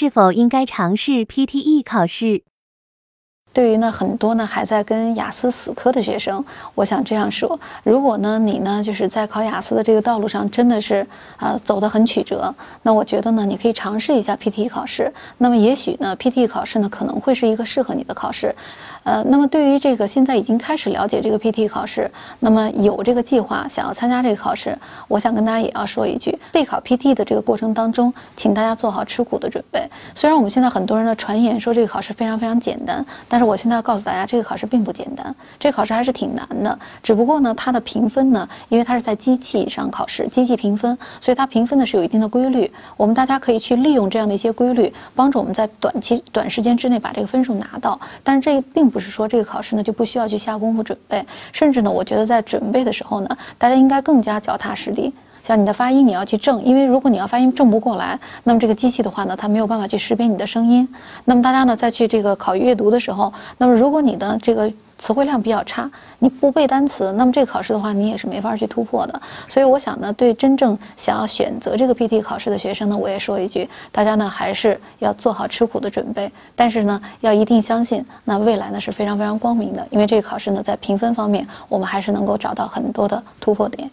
是否应该尝试 PTE 考试？对于呢很多呢还在跟雅思死磕的学生，我想这样说：如果呢你呢就是在考雅思的这个道路上真的是啊走得很曲折，那我觉得呢你可以尝试一下 PTE 考试。那么也许呢 PTE 考试呢可能会是一个适合你的考试。呃，那么对于这个现在已经开始了解这个 PT 考试，那么有这个计划想要参加这个考试，我想跟大家也要说一句，备考 PT 的这个过程当中，请大家做好吃苦的准备。虽然我们现在很多人的传言说这个考试非常非常简单，但是我现在要告诉大家，这个考试并不简单，这个考试还是挺难的。只不过呢，它的评分呢，因为它是在机器上考试，机器评分，所以它评分呢是有一定的规律。我们大家可以去利用这样的一些规律，帮助我们在短期短时间之内把这个分数拿到。但是这并不是说这个考试呢就不需要去下功夫准备，甚至呢，我觉得在准备的时候呢，大家应该更加脚踏实地。像你的发音，你要去正，因为如果你要发音正不过来，那么这个机器的话呢，它没有办法去识别你的声音。那么大家呢，在去这个考阅读的时候，那么如果你的这个词汇量比较差，你不背单词，那么这个考试的话，你也是没法去突破的。所以我想呢，对真正想要选择这个 PT 考试的学生呢，我也说一句，大家呢还是要做好吃苦的准备，但是呢，要一定相信，那未来呢是非常非常光明的，因为这个考试呢，在评分方面，我们还是能够找到很多的突破点。